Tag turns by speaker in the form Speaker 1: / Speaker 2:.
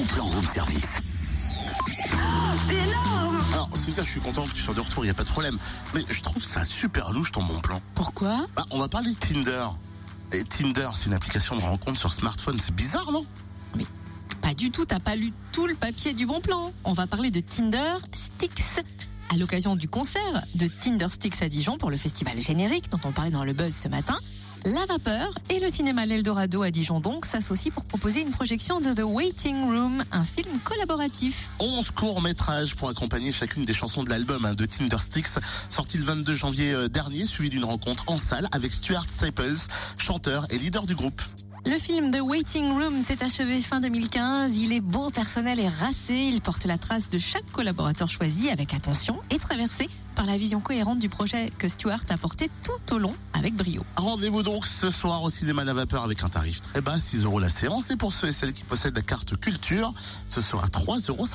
Speaker 1: bon plan room service.
Speaker 2: C'est énorme
Speaker 3: Alors, Cynthia, je suis content que tu sois de retour, il n'y a pas de problème. Mais je trouve ça super louche ton bon plan.
Speaker 4: Pourquoi?
Speaker 3: Bah, on va parler de Tinder. Et Tinder, c'est une application de rencontre sur smartphone. C'est bizarre, non?
Speaker 4: Pas du tout, t'as pas lu tout le papier du bon plan. On va parler de Tinder Sticks. À l'occasion du concert de Tinder Sticks à Dijon pour le festival générique dont on parlait dans le buzz ce matin, La Vapeur et le cinéma L'Eldorado à Dijon donc s'associent pour proposer une projection de The Waiting Room, un film collaboratif.
Speaker 3: 11 courts-métrages pour accompagner chacune des chansons de l'album hein, de Tinder Sticks, sorti le 22 janvier euh, dernier, suivi d'une rencontre en salle avec Stuart Staples, chanteur et leader du groupe.
Speaker 4: Le film The Waiting Room s'est achevé fin 2015. Il est beau, personnel et racé. Il porte la trace de chaque collaborateur choisi avec attention et traversé par la vision cohérente du projet que Stuart a porté tout au long avec brio.
Speaker 3: Rendez-vous donc ce soir au cinéma La Vapeur avec un tarif très bas, 6 euros la séance. Et pour ceux et celles qui possèdent la carte culture, ce sera 3,50 euros.